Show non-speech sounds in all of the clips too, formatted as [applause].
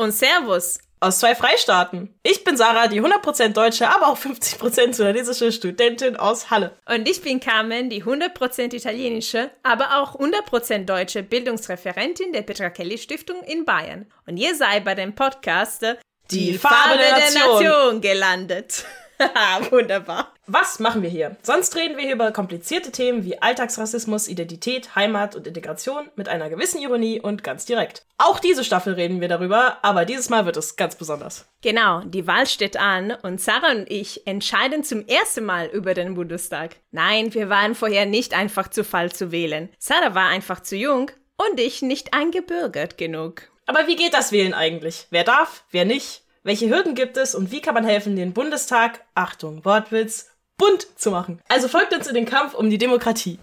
Und Servus aus zwei Freistaaten. Ich bin Sarah, die 100% deutsche, aber auch 50% sudanesische Studentin aus Halle. Und ich bin Carmen, die 100% italienische, aber auch 100% deutsche Bildungsreferentin der Petra Kelly Stiftung in Bayern. Und ihr seid bei dem Podcast Die, die Farbe, Farbe der, der Nation. Nation gelandet. [laughs] Wunderbar. Was machen wir hier? Sonst reden wir hier über komplizierte Themen wie Alltagsrassismus, Identität, Heimat und Integration mit einer gewissen Ironie und ganz direkt. Auch diese Staffel reden wir darüber, aber dieses Mal wird es ganz besonders. Genau, die Wahl steht an und Sarah und ich entscheiden zum ersten Mal über den Bundestag. Nein, wir waren vorher nicht einfach zu Fall zu wählen. Sarah war einfach zu jung und ich nicht eingebürgert genug. Aber wie geht das Wählen eigentlich? Wer darf, wer nicht? Welche Hürden gibt es und wie kann man helfen, den Bundestag, Achtung, Wortwitz, bunt zu machen? Also folgt uns in den Kampf um die Demokratie.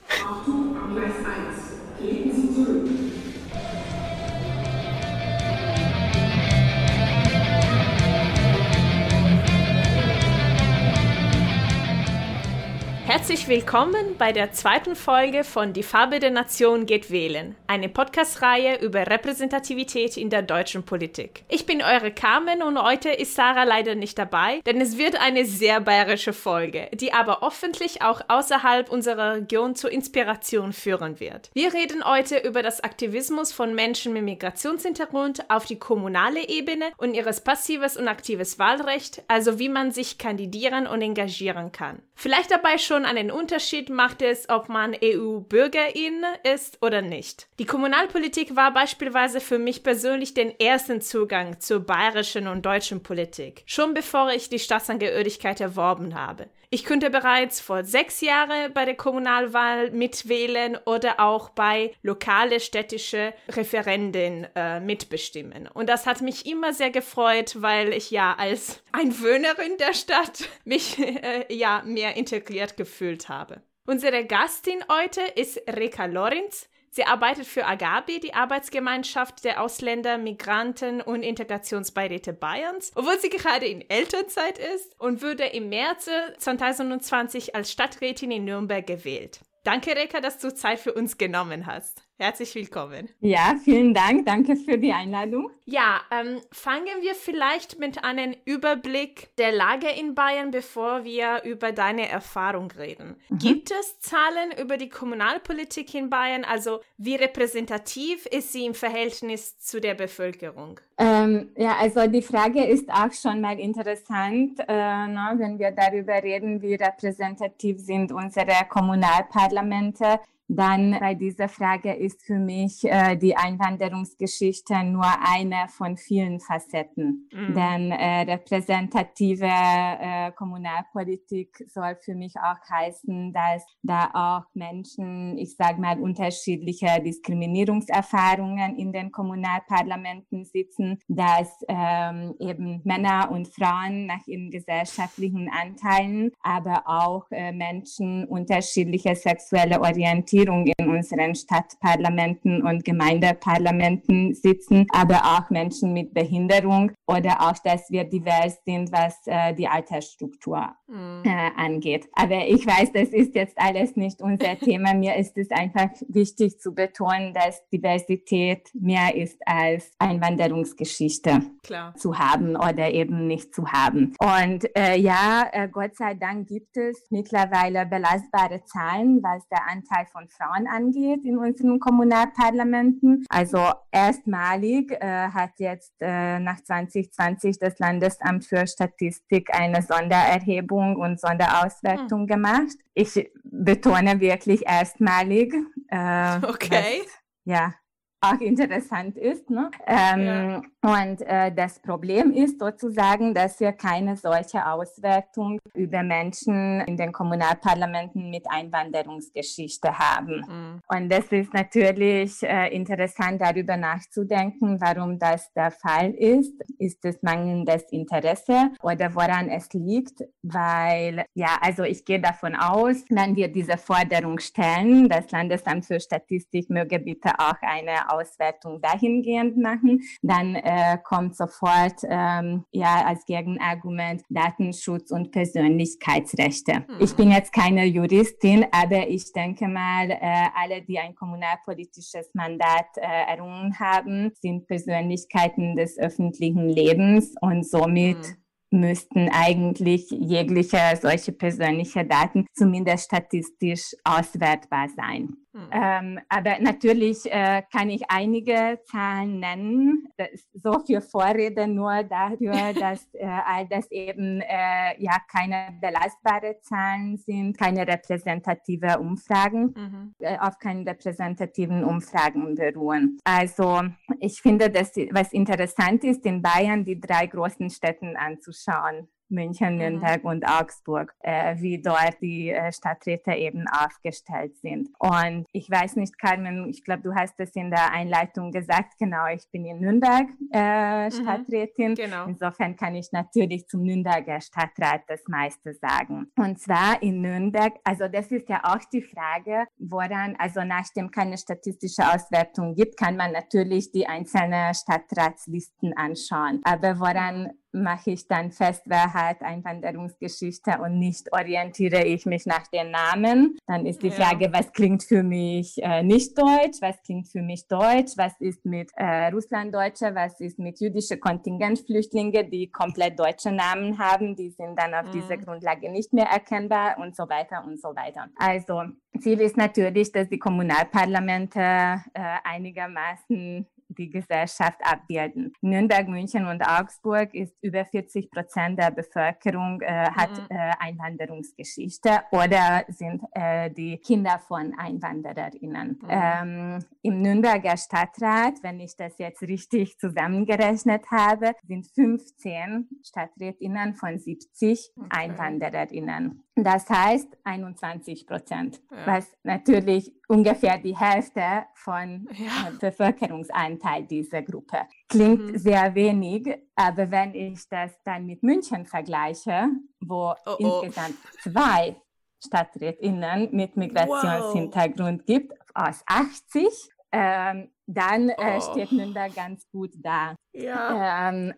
Herzlich willkommen bei der zweiten Folge von Die Farbe der Nation geht wählen, eine Podcast-Reihe über Repräsentativität in der deutschen Politik. Ich bin eure Carmen und heute ist Sarah leider nicht dabei, denn es wird eine sehr bayerische Folge, die aber hoffentlich auch außerhalb unserer Region zur Inspiration führen wird. Wir reden heute über das Aktivismus von Menschen mit Migrationshintergrund auf die kommunale Ebene und ihres passives und aktives Wahlrecht, also wie man sich kandidieren und engagieren kann. Vielleicht dabei schon einen Unterschied macht es, ob man EU-Bürgerin ist oder nicht. Die Kommunalpolitik war beispielsweise für mich persönlich den ersten Zugang zur bayerischen und deutschen Politik, schon bevor ich die Staatsangehörigkeit erworben habe. Ich könnte bereits vor sechs Jahren bei der Kommunalwahl mitwählen oder auch bei lokale städtische Referenden äh, mitbestimmen. Und das hat mich immer sehr gefreut, weil ich ja als Einwohnerin der Stadt [laughs] mich äh, ja mehr integriert gefühlt habe. Unsere Gastin heute ist Reka Lorenz. Sie arbeitet für Agabi, die Arbeitsgemeinschaft der Ausländer, Migranten und Integrationsbeiräte Bayerns, obwohl sie gerade in Elternzeit ist und wurde im März 2020 als Stadträtin in Nürnberg gewählt. Danke, Reka, dass du Zeit für uns genommen hast. Herzlich willkommen. Ja, vielen Dank. Danke für die Einladung. Ja, ähm, fangen wir vielleicht mit einem Überblick der Lage in Bayern, bevor wir über deine Erfahrung reden. Mhm. Gibt es Zahlen über die Kommunalpolitik in Bayern? Also wie repräsentativ ist sie im Verhältnis zu der Bevölkerung? Ähm, ja, also die Frage ist auch schon mal interessant, äh, ne, wenn wir darüber reden, wie repräsentativ sind unsere Kommunalparlamente dann bei dieser Frage ist für mich äh, die Einwanderungsgeschichte nur eine von vielen Facetten. Mhm. Denn äh, repräsentative äh, Kommunalpolitik soll für mich auch heißen, dass da auch Menschen, ich sage mal, unterschiedliche Diskriminierungserfahrungen in den Kommunalparlamenten sitzen, dass ähm, eben Männer und Frauen nach ihren gesellschaftlichen Anteilen, aber auch äh, Menschen unterschiedliche sexuelle Orientierung Regierung in unseren Stadtparlamenten und Gemeindeparlamenten sitzen, aber auch Menschen mit Behinderung oder auch, dass wir divers sind, was äh, die Altersstruktur mhm. äh, angeht. Aber ich weiß, das ist jetzt alles nicht unser [laughs] Thema. Mir ist es einfach wichtig zu betonen, dass Diversität mehr ist als Einwanderungsgeschichte Klar. zu haben oder eben nicht zu haben. Und äh, ja, äh, Gott sei Dank gibt es mittlerweile belastbare Zahlen, was der Anteil von Frauen angeht in unseren Kommunalparlamenten. Also erstmalig äh, hat jetzt äh, nach 2020 das Landesamt für Statistik eine Sondererhebung und Sonderauswertung mhm. gemacht. Ich betone wirklich erstmalig. Äh, okay. Was, ja, auch interessant ist. Ne? Ähm, ja. Und äh, das Problem ist sozusagen, dass wir keine solche Auswertung über Menschen in den Kommunalparlamenten mit Einwanderungsgeschichte haben. Mhm. Und das ist natürlich äh, interessant, darüber nachzudenken, warum das der Fall ist. Ist es mangelndes Interesse oder woran es liegt? Weil, ja, also ich gehe davon aus, wenn wir diese Forderung stellen, das Landesamt für Statistik möge bitte auch eine Auswertung dahingehend machen, dann äh, kommt sofort ähm, ja als Gegenargument Datenschutz und Persönlichkeitsrechte. Hm. Ich bin jetzt keine Juristin, aber ich denke mal, äh, alle, die ein kommunalpolitisches Mandat äh, errungen haben, sind Persönlichkeiten des öffentlichen Lebens und somit hm müssten eigentlich jegliche solche persönliche Daten zumindest statistisch auswertbar sein. Hm. Ähm, aber natürlich äh, kann ich einige Zahlen nennen. so viel Vorrede nur dafür, [laughs] dass äh, all das eben äh, ja keine belastbare Zahlen sind, keine repräsentative Umfragen, mhm. Äh, auf keinen repräsentativen Umfragen beruhen. Also ich finde, dass was interessant ist, in Bayern die drei großen Städten anzuschauen. München, mhm. Nürnberg mhm. und Augsburg, äh, wie dort die äh, Stadträte eben aufgestellt sind. Und ich weiß nicht, Carmen, ich glaube, du hast es in der Einleitung gesagt, genau, ich bin in Nürnberg äh, mhm. Stadträtin. Mhm. Genau. Insofern kann ich natürlich zum Nürnberger Stadtrat das meiste sagen. Und zwar in Nürnberg, also das ist ja auch die Frage, woran, also nachdem keine statistische Auswertung gibt, kann man natürlich die einzelnen Stadtratslisten anschauen. Aber woran mache ich dann fest, wer hat Einwanderungsgeschichte und nicht orientiere ich mich nach den Namen. Dann ist die Frage, ja. was klingt für mich äh, nicht deutsch, was klingt für mich deutsch, was ist mit äh, Russlanddeutsche, was ist mit jüdische Kontingentflüchtlinge, die komplett deutsche Namen haben, die sind dann auf mhm. dieser Grundlage nicht mehr erkennbar und so weiter und so weiter. Also Ziel ist natürlich, dass die Kommunalparlamente äh, einigermaßen die Gesellschaft abbilden. Nürnberg, München und Augsburg ist über 40 Prozent der Bevölkerung äh, hat mhm. äh, Einwanderungsgeschichte oder sind äh, die Kinder von Einwandererinnen. Mhm. Ähm, Im Nürnberger Stadtrat, wenn ich das jetzt richtig zusammengerechnet habe, sind 15 Stadträtinnen von 70 okay. Einwandererinnen. Das heißt 21 Prozent, ja. was natürlich ungefähr die Hälfte von ja. Bevölkerungsanteil dieser Gruppe. Klingt mhm. sehr wenig, aber wenn ich das dann mit München vergleiche, wo oh, oh. insgesamt zwei Stadträtinnen mit Migrationshintergrund wow. gibt, aus 80, ähm, dann äh, oh. steht Nürnberg ganz gut da. Ja. Ähm, äh,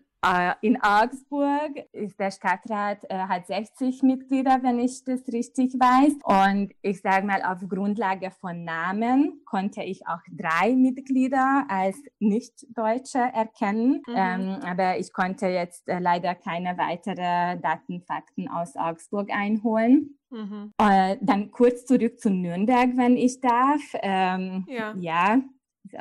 in Augsburg ist der Stadtrat äh, hat 60 Mitglieder, wenn ich das richtig weiß. Und ich sage mal, auf Grundlage von Namen konnte ich auch drei Mitglieder als Nicht-Deutsche erkennen. Mhm. Ähm, aber ich konnte jetzt äh, leider keine weiteren Datenfakten aus Augsburg einholen. Mhm. Äh, dann kurz zurück zu Nürnberg, wenn ich darf. Ähm, ja. ja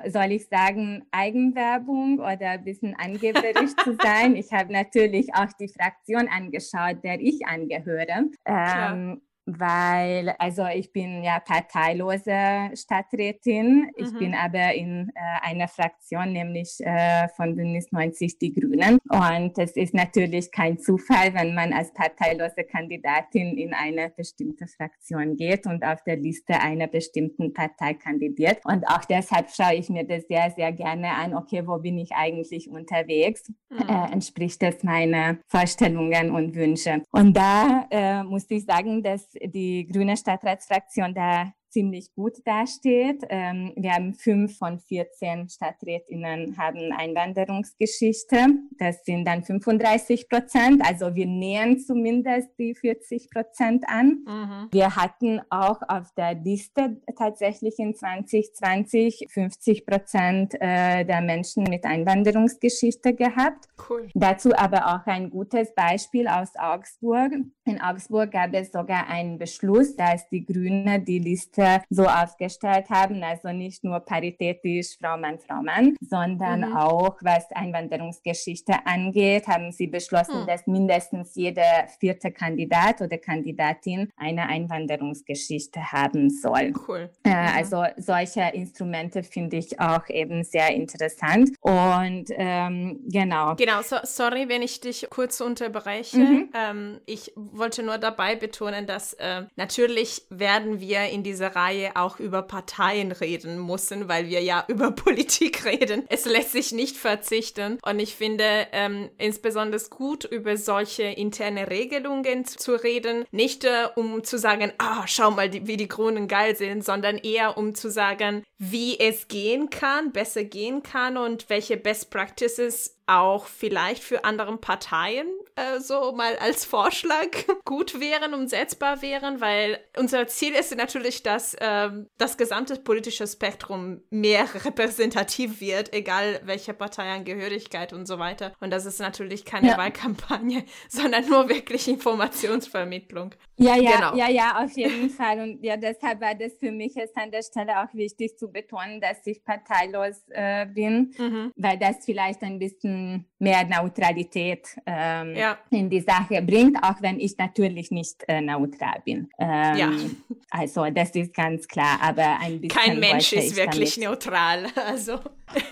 soll ich sagen, Eigenwerbung oder ein bisschen angeberisch zu sein. Ich habe natürlich auch die Fraktion angeschaut, der ich angehöre. [laughs] Ähm, weil, also ich bin ja parteilose Stadträtin. Ich mhm. bin aber in äh, einer Fraktion, nämlich äh, von Bündnis 90 Die Grünen. Und es ist natürlich kein Zufall, wenn man als parteilose Kandidatin in eine bestimmte Fraktion geht und auf der Liste einer bestimmten Partei kandidiert. Und auch deshalb schaue ich mir das sehr, sehr gerne an. Okay, wo bin ich eigentlich unterwegs? Mhm. Äh, entspricht das meinen Vorstellungen und Wünsche? Und da äh, muss ich sagen, dass die grüne Stadtratsfraktion da ziemlich gut dasteht. Ähm, wir haben fünf von 14 Stadträtinnen haben Einwanderungsgeschichte. Das sind dann 35 Prozent. Also wir nähern zumindest die 40 Prozent an. Mhm. Wir hatten auch auf der Liste tatsächlich in 2020 50 Prozent äh, der Menschen mit Einwanderungsgeschichte gehabt. Cool. Dazu aber auch ein gutes Beispiel aus Augsburg. In Augsburg gab es sogar einen Beschluss, dass die Grünen die Liste Liste so aufgestellt haben, also nicht nur paritätisch Frau Mann, Frau Mann, sondern mhm. auch was Einwanderungsgeschichte angeht, haben sie beschlossen, mhm. dass mindestens jeder vierte Kandidat oder Kandidatin eine Einwanderungsgeschichte haben soll. Cool. Äh, mhm. Also solche Instrumente finde ich auch eben sehr interessant und ähm, genau. Genau, so, sorry, wenn ich dich kurz unterbreche. Mhm. Ähm, ich wollte nur dabei betonen, dass äh, natürlich werden wir in dieser dieser Reihe auch über Parteien reden müssen, weil wir ja [laughs] über Politik reden. Es lässt sich nicht verzichten. Und ich finde ähm, insbesondere gut, über solche interne Regelungen zu reden. Nicht äh, um zu sagen, ah, schau mal, die, wie die Grünen geil sind, sondern eher um zu sagen, wie es gehen kann, besser gehen kann und welche Best Practices auch vielleicht für andere Parteien äh, so mal als Vorschlag [laughs] gut wären, umsetzbar wären, weil unser Ziel ist natürlich, dass äh, das gesamte politische Spektrum mehr [laughs] repräsentativ wird, egal welche Parteiangehörigkeit und so weiter. Und das ist natürlich keine ja. Wahlkampagne, [laughs] sondern nur wirklich Informationsvermittlung. Ja, ja, genau. ja, ja, auf jeden Fall. Und ja, deshalb war das für mich jetzt an der Stelle auch wichtig zu betonen, dass ich parteilos äh, bin, mhm. weil das vielleicht ein bisschen mehr Neutralität ähm, ja. in die Sache bringt, auch wenn ich natürlich nicht äh, neutral bin. Ähm, ja. Also das ist ganz klar, aber ein bisschen. Kein Mensch ist wirklich damit. neutral. [laughs] Also.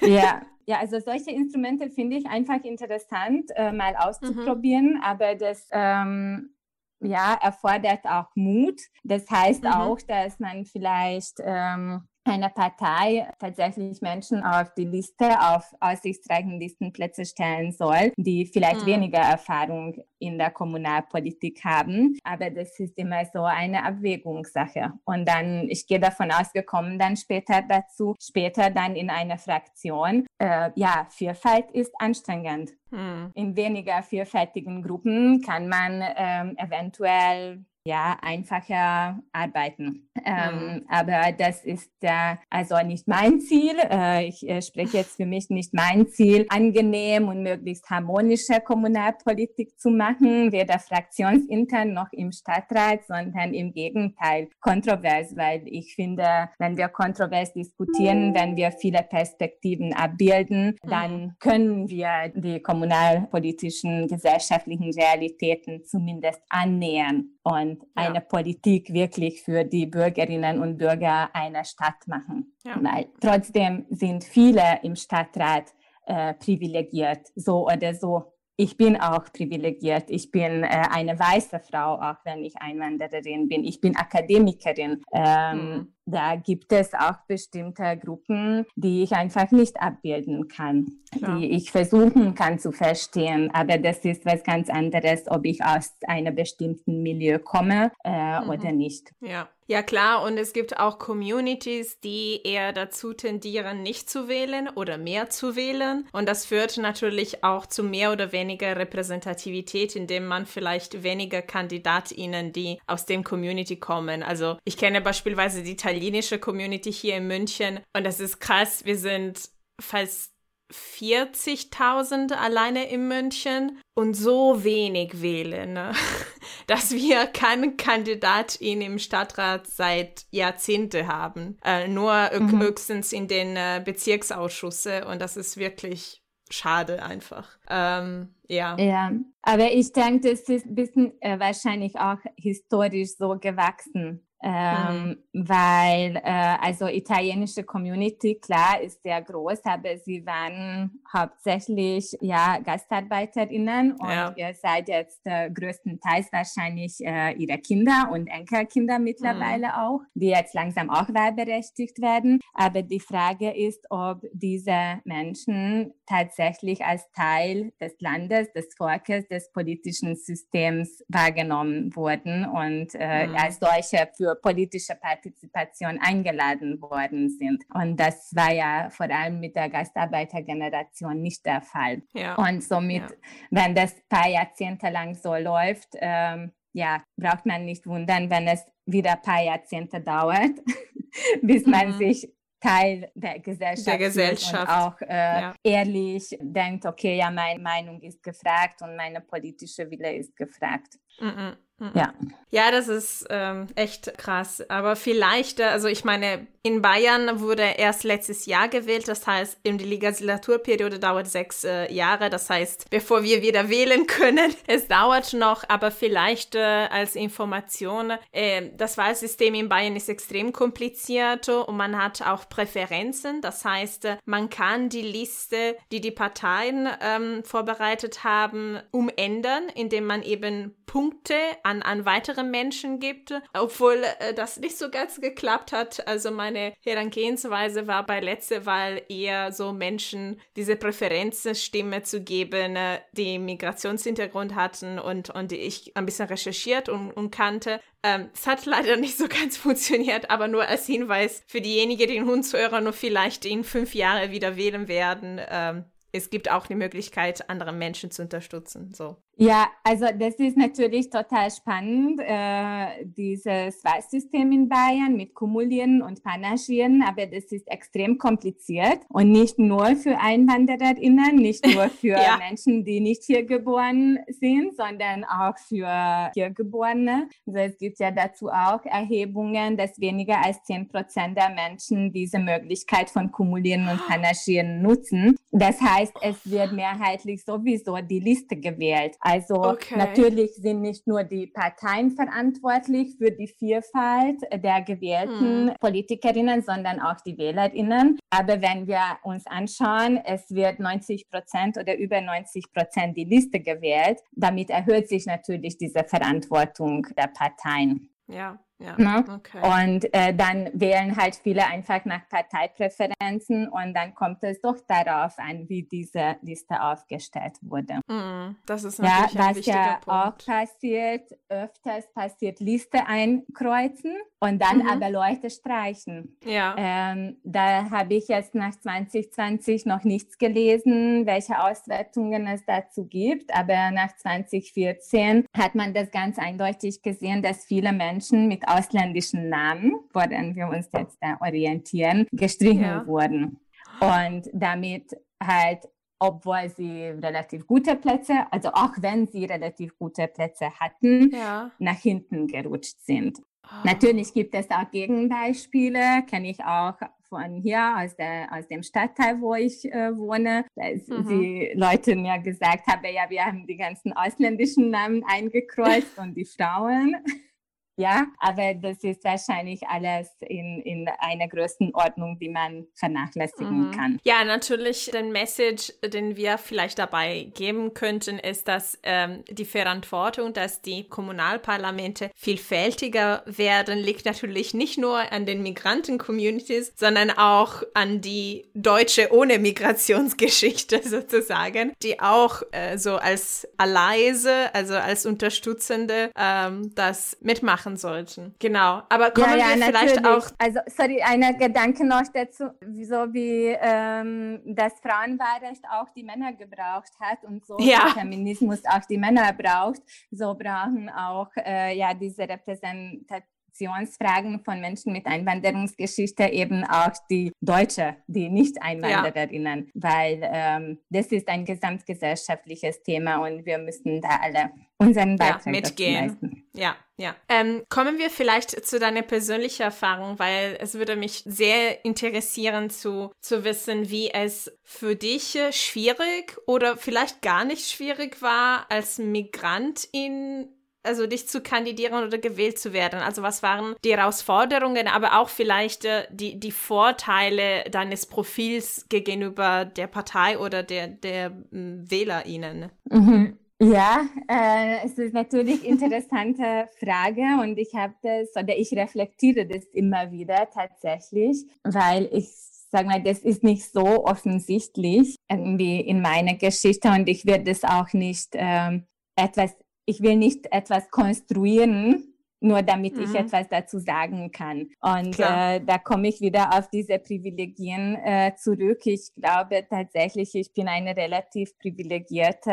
Ja. Ja, also solche Instrumente finde ich einfach interessant, äh, mal auszuprobieren, mhm. aber das ähm, ja, erfordert auch Mut. Das heißt mhm. auch, dass man vielleicht ähm, einer Partei tatsächlich Menschen auf die Liste, auf aussichtsreichen Listenplätze stellen soll, die vielleicht mhm. weniger Erfahrung in der Kommunalpolitik haben. Aber das ist immer so eine Abwägungssache. Und dann, ich gehe davon aus, wir kommen dann später dazu, später dann in einer Fraktion. Äh, ja, Vielfalt ist anstrengend. Mhm. In weniger vielfältigen Gruppen kann man ähm, eventuell ja, einfacher arbeiten. Ähm, mhm. Aber das ist äh, also nicht mein Ziel. Äh, ich äh, spreche jetzt für mich nicht mein Ziel, angenehm und möglichst harmonische Kommunalpolitik zu machen, weder fraktionsintern noch im Stadtrat, sondern im Gegenteil kontrovers, weil ich finde, wenn wir kontrovers diskutieren, wenn wir viele Perspektiven abbilden, mhm. dann können wir die kommunalpolitischen, gesellschaftlichen Realitäten zumindest annähern und ja. eine Politik wirklich für die Bürgerinnen und Bürger einer Stadt machen. Ja. Weil trotzdem sind viele im Stadtrat äh, privilegiert, so oder so. Ich bin auch privilegiert. Ich bin äh, eine weiße Frau, auch wenn ich Einwandererin bin. Ich bin Akademikerin. Ähm, mhm da gibt es auch bestimmte Gruppen, die ich einfach nicht abbilden kann, ja. die ich versuchen kann zu verstehen. Aber das ist was ganz anderes, ob ich aus einem bestimmten Milieu komme äh, mhm. oder nicht. Ja. Ja, klar. Und es gibt auch Communities, die eher dazu tendieren, nicht zu wählen oder mehr zu wählen. Und das führt natürlich auch zu mehr oder weniger Repräsentativität, indem man vielleicht weniger KandidatInnen, die aus dem Community kommen. Also ich kenne beispielsweise die italienische Community hier in München und das ist krass. Wir sind fast 40.000 alleine in München und so wenig wählen, ne? [laughs] dass wir keinen Kandidatin im Stadtrat seit Jahrzehnten haben. Äh, nur mhm. höchstens in den äh, Bezirksausschüsse und das ist wirklich schade einfach. Ähm, ja. Ja, aber ich denke, das ist ein bisschen äh, wahrscheinlich auch historisch so gewachsen. Ähm, mhm. Weil, äh, also italienische Community, klar, ist sehr groß, aber sie waren hauptsächlich ja GastarbeiterInnen und ja. ihr seid jetzt äh, größtenteils wahrscheinlich äh, ihre Kinder und Enkelkinder mittlerweile mhm. auch, die jetzt langsam auch wahlberechtigt werden. Aber die Frage ist, ob diese Menschen tatsächlich als Teil des Landes, des Volkes, des politischen Systems wahrgenommen wurden und äh, mhm. als solche für politische Partizipation eingeladen worden sind. Und das war ja vor allem mit der Gastarbeitergeneration nicht der Fall. Ja. Und somit, ja. wenn das paar Jahrzehnte lang so läuft, ähm, ja, braucht man nicht wundern, wenn es wieder ein paar Jahrzehnte dauert, [laughs] bis mhm. man sich Teil der Gesellschaft, der Gesellschaft. und auch äh, ja. ehrlich denkt, okay, ja, meine Meinung ist gefragt und meine politische Wille ist gefragt. Mhm. Ja. Ja, das ist ähm, echt krass. Aber vielleicht, äh, also ich meine, in Bayern wurde erst letztes Jahr gewählt. Das heißt, die Legislaturperiode dauert sechs äh, Jahre. Das heißt, bevor wir wieder [laughs] wählen können, es dauert noch. Aber vielleicht äh, als Information, äh, das Wahlsystem in Bayern ist extrem kompliziert und man hat auch Präferenzen. Das heißt, man kann die Liste, die die Parteien ähm, vorbereitet haben, umändern, indem man eben Punkte an, an weitere Menschen gibt, obwohl äh, das nicht so ganz geklappt hat. Also meine Herangehensweise war bei letzter Wahl eher so Menschen diese Präferenzstimme zu geben, äh, die Migrationshintergrund hatten und, und die ich ein bisschen recherchiert und, und kannte. Ähm, es hat leider [laughs] nicht so ganz funktioniert, aber nur als Hinweis für diejenigen, die den Hund hören und vielleicht in fünf Jahren wieder wählen werden. Ähm, es gibt auch die Möglichkeit, andere Menschen zu unterstützen. So. Ja, also das ist natürlich total spannend, äh, dieses Wahlsystem in Bayern mit Kumulieren und Panagieren, aber das ist extrem kompliziert und nicht nur für EinwandererInnen, nicht [laughs] nur für ja. Menschen, die nicht hier geboren sind, sondern auch für Hiergeborene. Also es gibt ja dazu auch Erhebungen, dass weniger als zehn Prozent der Menschen diese Möglichkeit von Kumulieren und Panagieren nutzen. Das heißt, es wird mehrheitlich sowieso die Liste gewählt. Also okay. natürlich sind nicht nur die Parteien verantwortlich für die Vielfalt der gewählten hm. Politikerinnen, sondern auch die Wählerinnen. Aber wenn wir uns anschauen, es wird 90 Prozent oder über 90 Prozent die Liste gewählt, damit erhöht sich natürlich diese Verantwortung der Parteien. Ja. Ja, ne? okay. Und äh, dann wählen halt viele einfach nach Parteipräferenzen und dann kommt es doch darauf an, wie diese Liste aufgestellt wurde. Mm, das ist natürlich ja, ein was ja Punkt. auch passiert, öfters passiert Liste einkreuzen und dann mhm. aber Leute streichen. Ja. Ähm, da habe ich jetzt nach 2020 noch nichts gelesen, welche Auswertungen es dazu gibt, aber nach 2014 hat man das ganz eindeutig gesehen, dass viele Menschen mit ausländischen Namen, woran wir uns jetzt da orientieren, gestrichen ja. wurden. Und damit halt, obwohl sie relativ gute Plätze, also auch wenn sie relativ gute Plätze hatten, ja. nach hinten gerutscht sind. Oh. Natürlich gibt es auch Gegenbeispiele, kenne ich auch von hier aus, der, aus dem Stadtteil, wo ich äh, wohne, dass mhm. die Leute mir gesagt haben, ja, wir haben die ganzen ausländischen Namen eingekreuzt und die Frauen. Ja, aber das ist wahrscheinlich alles in, in einer Größenordnung, die man vernachlässigen mhm. kann. Ja, natürlich, den Message, den wir vielleicht dabei geben könnten, ist, dass ähm, die Verantwortung, dass die Kommunalparlamente vielfältiger werden, liegt natürlich nicht nur an den Migranten-Communities, sondern auch an die Deutsche ohne Migrationsgeschichte [laughs] sozusagen, die auch äh, so als Alleise, also als Unterstützende ähm, das mitmachen machen sollten. Genau. Aber kommen ja, ja, wir vielleicht natürlich. auch. Also, sorry, ein Gedanke noch dazu, so wie ähm, das Frauenwahlrecht auch die Männer gebraucht hat und so ja. Feminismus auch die Männer braucht, so brauchen auch äh, ja diese Repräsentation Migrationsfragen von Menschen mit Einwanderungsgeschichte eben auch die Deutsche, die Nicht-Einwandererinnen, ja. weil ähm, das ist ein gesamtgesellschaftliches Thema und wir müssen da alle unseren Beitrag ja, mitgehen. Ja, ja. Ähm, kommen wir vielleicht zu deiner persönlichen Erfahrung, weil es würde mich sehr interessieren zu, zu wissen, wie es für dich schwierig oder vielleicht gar nicht schwierig war, als Migrant in also dich zu kandidieren oder gewählt zu werden? Also was waren die Herausforderungen, aber auch vielleicht äh, die, die Vorteile deines Profils gegenüber der Partei oder der, der äh, WählerInnen? Mhm. Ja, äh, es ist natürlich eine interessante [laughs] Frage und ich habe das oder ich reflektiere das immer wieder tatsächlich, weil ich sage mal, das ist nicht so offensichtlich irgendwie in meiner Geschichte und ich werde es auch nicht ähm, etwas ich will nicht etwas konstruieren, nur damit mhm. ich etwas dazu sagen kann. Und äh, da komme ich wieder auf diese Privilegien äh, zurück. Ich glaube tatsächlich, ich bin eine relativ privilegierte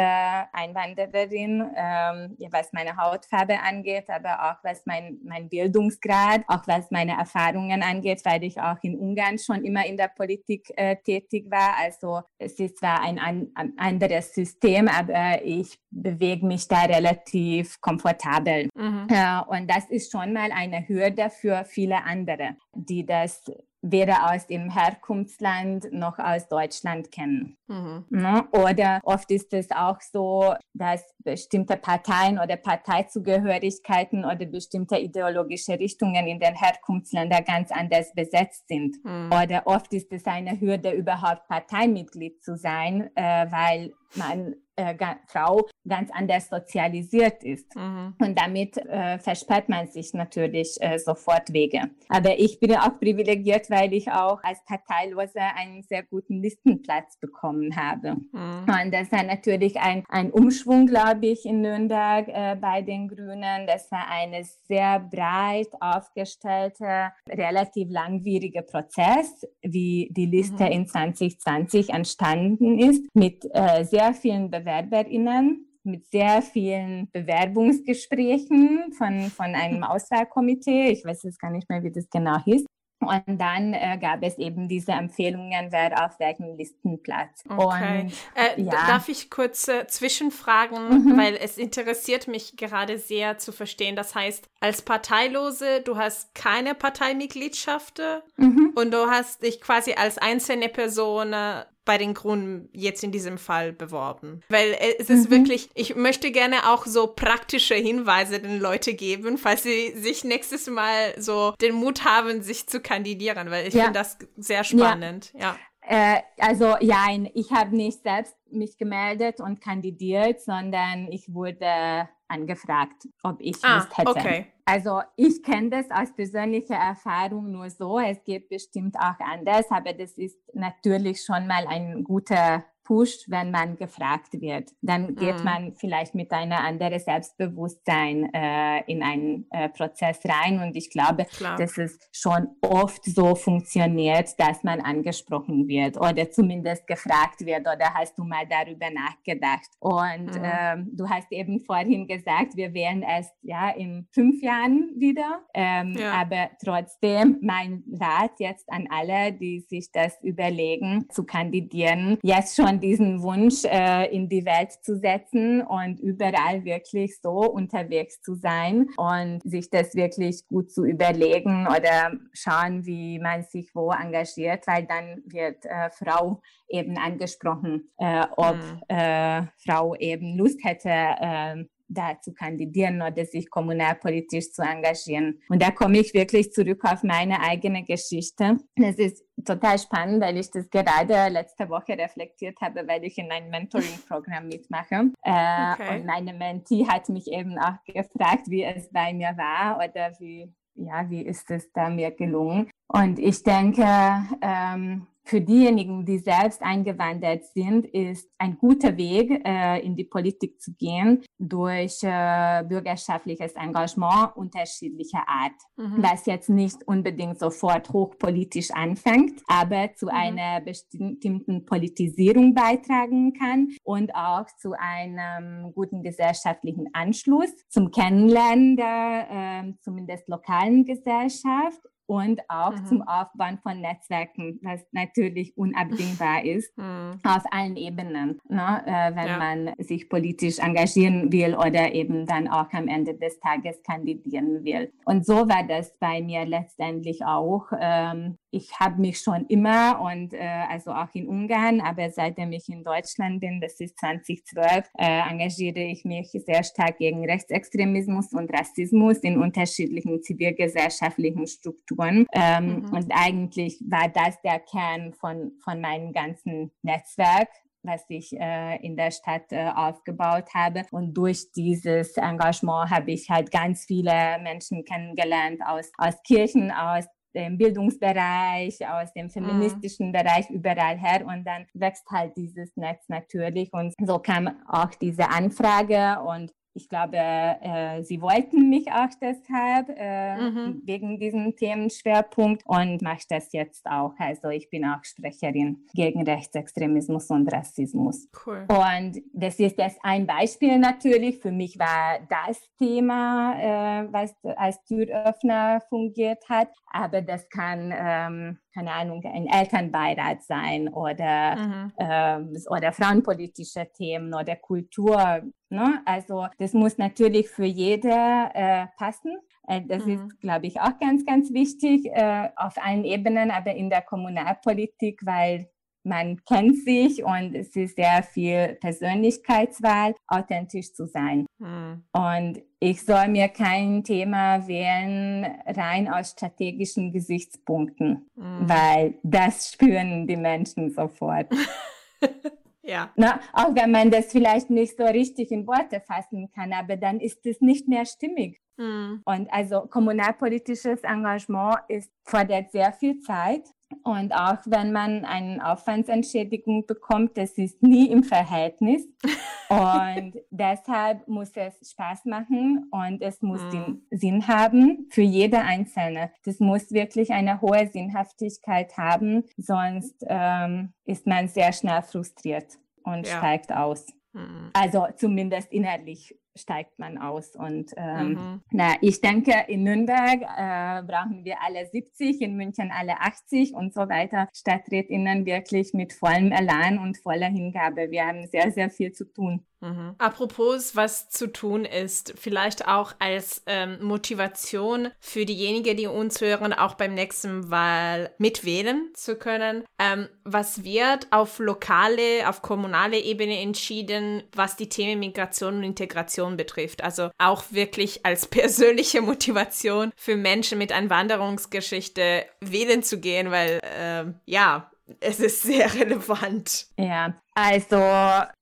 Einwandererin, ähm, was meine Hautfarbe angeht, aber auch was mein, mein Bildungsgrad, auch was meine Erfahrungen angeht, weil ich auch in Ungarn schon immer in der Politik äh, tätig war. Also es ist zwar ein, ein, anderes System, aber ich bewege mich da relativ komfortabel. Mhm. Äh, und das ist schon mal eine Hürde für viele andere, die das weder aus dem Herkunftsland noch aus Deutschland kennen. Mhm. Ne? Oder oft ist es auch so, dass bestimmte Parteien oder Parteizugehörigkeiten oder bestimmte ideologische Richtungen in den Herkunftsländern ganz anders besetzt sind. Mhm. Oder oft ist es eine Hürde, überhaupt Parteimitglied zu sein, äh, weil man äh, Frau ganz anders sozialisiert ist. Mhm. Und damit äh, versperrt man sich natürlich äh, sofort Wege. Aber ich bin auch privilegiert, weil ich auch als Parteilose einen sehr guten Listenplatz bekommen habe. Mhm. Und das war natürlich ein, ein Umschwung, glaube ich, in Nürnberg äh, bei den Grünen. Das war eine sehr breit aufgestellte, relativ langwierige Prozess, wie die Liste mhm. in 2020 entstanden ist, mit äh, sehr vielen BewerberInnen mit sehr vielen Bewerbungsgesprächen von, von einem [laughs] Auswahlkomitee. Ich weiß jetzt gar nicht mehr, wie das genau hieß. Und dann äh, gab es eben diese Empfehlungen, wer auf welchem Listenplatz. Okay. Und, äh, ja. Darf ich kurz äh, zwischenfragen, mhm. weil es interessiert mich gerade sehr zu verstehen. Das heißt, als Parteilose, du hast keine Parteimitgliedschaft mhm. und du hast dich quasi als einzelne Person äh, bei den Grünen jetzt in diesem Fall beworben. Weil es ist mhm. wirklich, ich möchte gerne auch so praktische Hinweise den Leuten geben, falls sie sich nächstes Mal so den Mut haben, sich zu kandidieren, weil ich ja. finde das sehr spannend. Ja. ja. Äh, also ja, ich habe nicht selbst mich gemeldet und kandidiert, sondern ich wurde angefragt, ob ich ah, Lust hätte. Okay. Also ich kenne das aus persönlicher Erfahrung nur so. Es geht bestimmt auch anders, aber das ist natürlich schon mal ein guter pusht, wenn man gefragt wird. Dann geht mm. man vielleicht mit einer anderen Selbstbewusstsein äh, in einen äh, Prozess rein. Und ich glaube, Klar. dass es schon oft so funktioniert, dass man angesprochen wird oder zumindest gefragt wird oder hast du mal darüber nachgedacht. Und mm. ähm, du hast eben vorhin gesagt, wir wählen erst ja in fünf Jahren wieder. Ähm, ja. Aber trotzdem mein Rat jetzt an alle, die sich das überlegen, zu kandidieren, jetzt schon diesen Wunsch äh, in die Welt zu setzen und überall wirklich so unterwegs zu sein und sich das wirklich gut zu überlegen oder schauen, wie man sich wo engagiert, weil dann wird äh, Frau eben angesprochen, äh, ob mhm. Äh, Frau eben Lust hätte, da zu kandidieren oder sich kommunalpolitisch zu engagieren. Und da komme ich wirklich zurück auf meine eigene Geschichte. Das ist total spannend, weil ich das gerade letzte Woche reflektiert habe, weil ich in einem Mentoring-Programm mitmache. Äh, okay. Und meine Mentee hat mich eben auch gefragt, wie es bei mir war oder wie, ja, wie ist es da mir gelungen. Und ich denke, ähm, für diejenigen, die selbst eingewandert sind, ist ein guter Weg, äh, in die Politik zu gehen durch äh, bürgerschaftliches Engagement unterschiedlicher Art, mhm. was jetzt nicht unbedingt sofort hochpolitisch anfängt, aber zu mhm. einer bestimmten Politisierung beitragen kann und auch zu einem guten gesellschaftlichen Anschluss, zum Kennenlernen der äh, zumindest lokalen Gesellschaft und auch mhm. zum Aufbauen von Netzwerken, was natürlich unabdingbar [laughs] ist mhm. auf allen Ebenen, ne? äh, wenn ja. man sich politisch engagieren will oder eben dann auch am Ende des Tages kandidieren will. Und so war das bei mir letztendlich auch. Ähm, ich habe mich schon immer und äh, also auch in Ungarn, aber seitdem ich in Deutschland bin, das ist 2012, äh, engagiere ich mich sehr stark gegen Rechtsextremismus und Rassismus in unterschiedlichen zivilgesellschaftlichen Strukturen. Ähm, mhm. Und eigentlich war das der Kern von, von meinem ganzen Netzwerk was ich äh, in der Stadt äh, aufgebaut habe. Und durch dieses Engagement habe ich halt ganz viele Menschen kennengelernt aus, aus Kirchen, aus dem Bildungsbereich, aus dem mhm. feministischen mhm. Bereich überall her und dann wächst halt dieses Netz natürlich und so kam auch diese Anfrage und ich glaube, äh, sie wollten mich auch deshalb äh, mhm. wegen diesem Themenschwerpunkt und mache das jetzt auch. Also ich bin auch Sprecherin gegen Rechtsextremismus und Rassismus. Cool. Und das ist jetzt ein Beispiel natürlich. Für mich war das Thema, äh, was als Türöffner fungiert hat. Aber das kann ähm, keine Ahnung, ein Elternbeirat sein oder, mhm. ähm, oder frauenpolitische Themen oder Kultur. Ne? Also das muss natürlich für jede äh, passen. Äh, das mhm. ist, glaube ich, auch ganz, ganz wichtig äh, auf allen Ebenen, aber in der Kommunalpolitik, weil man kennt sich und es ist sehr viel Persönlichkeitswahl, authentisch zu sein. Mhm. Und ich soll mir kein Thema wählen, rein aus strategischen Gesichtspunkten, mhm. weil das spüren die Menschen sofort. [laughs] Ja. Na, auch wenn man das vielleicht nicht so richtig in Worte fassen kann, aber dann ist es nicht mehr stimmig. Mhm. Und also kommunalpolitisches Engagement ist, fordert sehr viel Zeit. Und auch wenn man eine Aufwandsentschädigung bekommt, das ist nie im Verhältnis. [laughs] und deshalb muss es Spaß machen und es muss mhm. Sinn haben für jede Einzelne. Das muss wirklich eine hohe Sinnhaftigkeit haben, sonst ähm, ist man sehr schnell frustriert und ja. steigt aus. Mhm. Also zumindest innerlich steigt man aus. Und ähm, mhm. na, ich denke, in Nürnberg äh, brauchen wir alle 70, in München alle 80 und so weiter. Stadträtinnen wirklich mit vollem Elan und voller Hingabe. Wir haben sehr, sehr viel zu tun. Mhm. Apropos, was zu tun ist, vielleicht auch als ähm, Motivation für diejenigen, die uns hören, auch beim nächsten Wahl mitwählen zu können. Ähm, was wird auf lokale, auf kommunale Ebene entschieden, was die Themen Migration und Integration betrifft? Also auch wirklich als [laughs] persönliche Motivation für Menschen mit Einwanderungsgeschichte wählen zu gehen, weil ähm, ja, es ist sehr relevant. Ja, also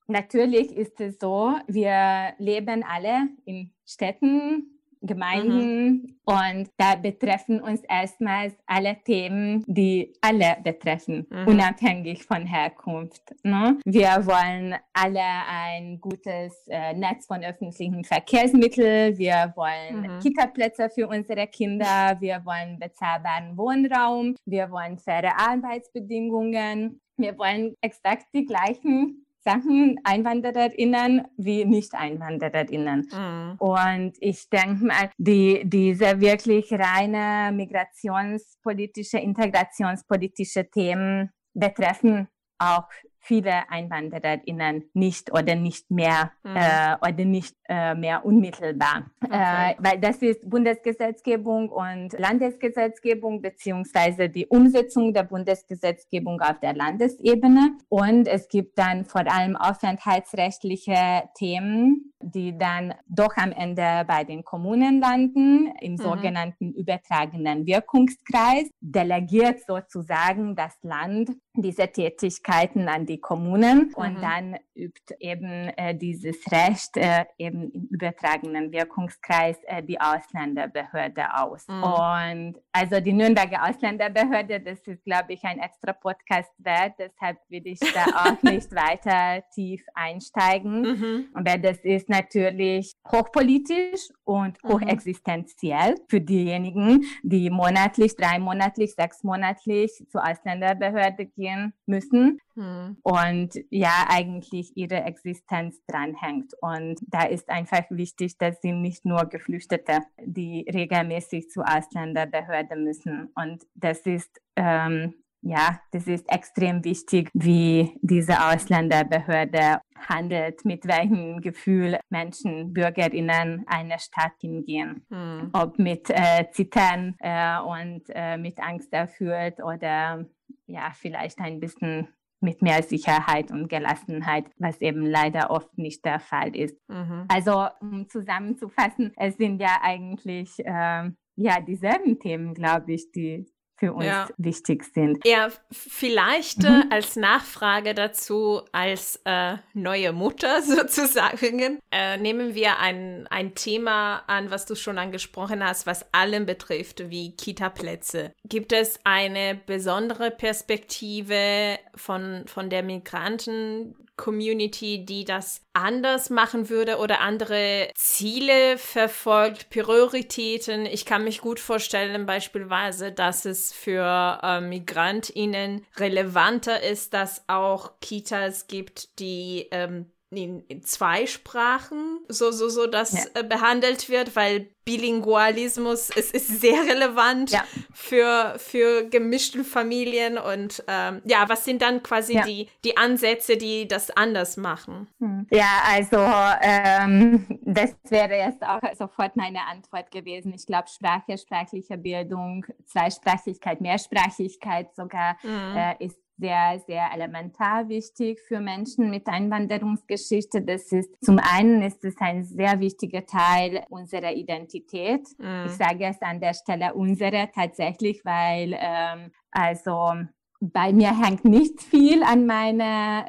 natürlich ist es so, wir leben alle in Städten, Gemeinden mhm. und da betreffen uns erstmals alle Themen, die alle betreffen, mhm. unabhängig von Herkunft. Ne? Wir wollen alle ein gutes äh, Netz von öffentlichen Verkehrsmitteln, wir wollen mhm. Kita-Plätze für unsere Kinder, wir wollen bezahlbaren Wohnraum, wir wollen faire Arbeitsbedingungen, wir wollen exakt die gleichen Sachen EinwandererInnen wie Nicht-EinwandererInnen. Mhm. Und ich denke mal, die, diese wirklich reine migrationspolitische, integrationspolitische Themen betreffen auch viele EinwandererInnen nicht oder nicht mehr mhm. äh, oder nicht äh, mehr unmittelbar. Okay. Äh, weil das ist Bundesgesetzgebung und Landesgesetzgebung beziehungsweise die Umsetzung der Bundesgesetzgebung auf der Landesebene. Und es gibt dann vor allem aufenthaltsrechtliche Themen, die dann doch am Ende bei den Kommunen landen, im mhm. sogenannten übertragenen Wirkungskreis, delegiert sozusagen das Land diese Tätigkeiten an die Kommunen mhm. und dann übt eben äh, dieses Recht äh, eben im übertragenen Wirkungskreis äh, die Ausländerbehörde aus. Mhm. Und also die Nürnberger Ausländerbehörde, das ist, glaube ich, ein extra Podcast wert, deshalb will ich da auch [laughs] nicht weiter tief einsteigen. Mhm. Aber das ist natürlich hochpolitisch und mhm. hochexistenziell für diejenigen, die monatlich, dreimonatlich, sechsmonatlich zur Ausländerbehörde gehen gehen müssen hm. Und ja eigentlich ihre Existenz dranhängt. Und da ist einfach wichtig, dass sie nicht nur Geflüchtete, die regelmäßig zur Ausländerbehörde müssen. Und das ist ähm, ja, das ist extrem wichtig, wie diese Ausländerbehörde handelt, mit welchem Gefühl Menschen, BürgerInnen einer Stadt hingehen. Hm. Ob mit äh, Zittern äh, und äh, mit Angst erfüllt oder ja, vielleicht ein bisschen mit mehr Sicherheit und Gelassenheit, was eben leider oft nicht der Fall ist. Mhm. Also um zusammenzufassen, es sind ja eigentlich äh, ja dieselben Themen, glaube ich, die für uns ja. wichtig sind. Ja, vielleicht äh, mhm. als Nachfrage dazu, als äh, neue Mutter [laughs] sozusagen, äh, nehmen wir ein, ein Thema an, was du schon angesprochen hast, was allen betrifft, wie Kita-Plätze. Gibt es eine besondere Perspektive von, von der Migranten? Community, die das anders machen würde oder andere Ziele verfolgt, Prioritäten. Ich kann mich gut vorstellen, beispielsweise, dass es für äh, MigrantInnen relevanter ist, dass auch Kitas gibt, die ähm, in, in zwei Sprachen so so so das ja. äh, behandelt wird, weil Bilingualismus es ist sehr relevant ja. für für gemischte Familien und ähm, ja, was sind dann quasi ja. die die Ansätze, die das anders machen? Hm. Ja, also ähm, das wäre jetzt auch sofort meine Antwort gewesen. Ich glaube, Sprache, sprachliche Bildung, Zweisprachigkeit, Mehrsprachigkeit sogar mhm. äh, ist sehr, sehr elementar wichtig für Menschen mit Einwanderungsgeschichte. Das ist zum einen ist es ein sehr wichtiger Teil unserer Identität. Mm. Ich sage es an der Stelle unsere tatsächlich, weil ähm, also bei mir hängt nicht viel an meiner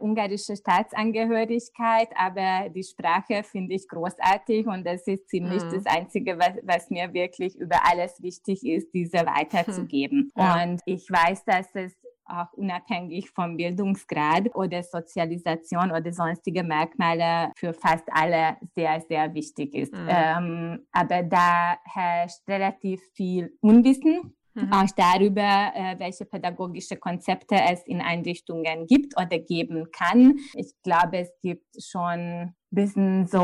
äh, ungarische Staatsangehörigkeit, aber die Sprache finde ich großartig und das ist ziemlich mhm. das Einzige, was, was, mir wirklich über alles wichtig ist, diese weiterzugeben. Mhm. Ja. Und ich weiß, dass es auch unabhängig vom Bildungsgrad oder Sozialisation oder sonstige Merkmale für fast alle sehr, sehr wichtig ist. Mhm. Ähm, aber da herrscht relativ viel Unwissen Mhm. auch darüber, äh, welche pädagogische Konzepte es in Einrichtungen gibt oder geben kann. Ich glaube, es gibt schon ein bisschen so,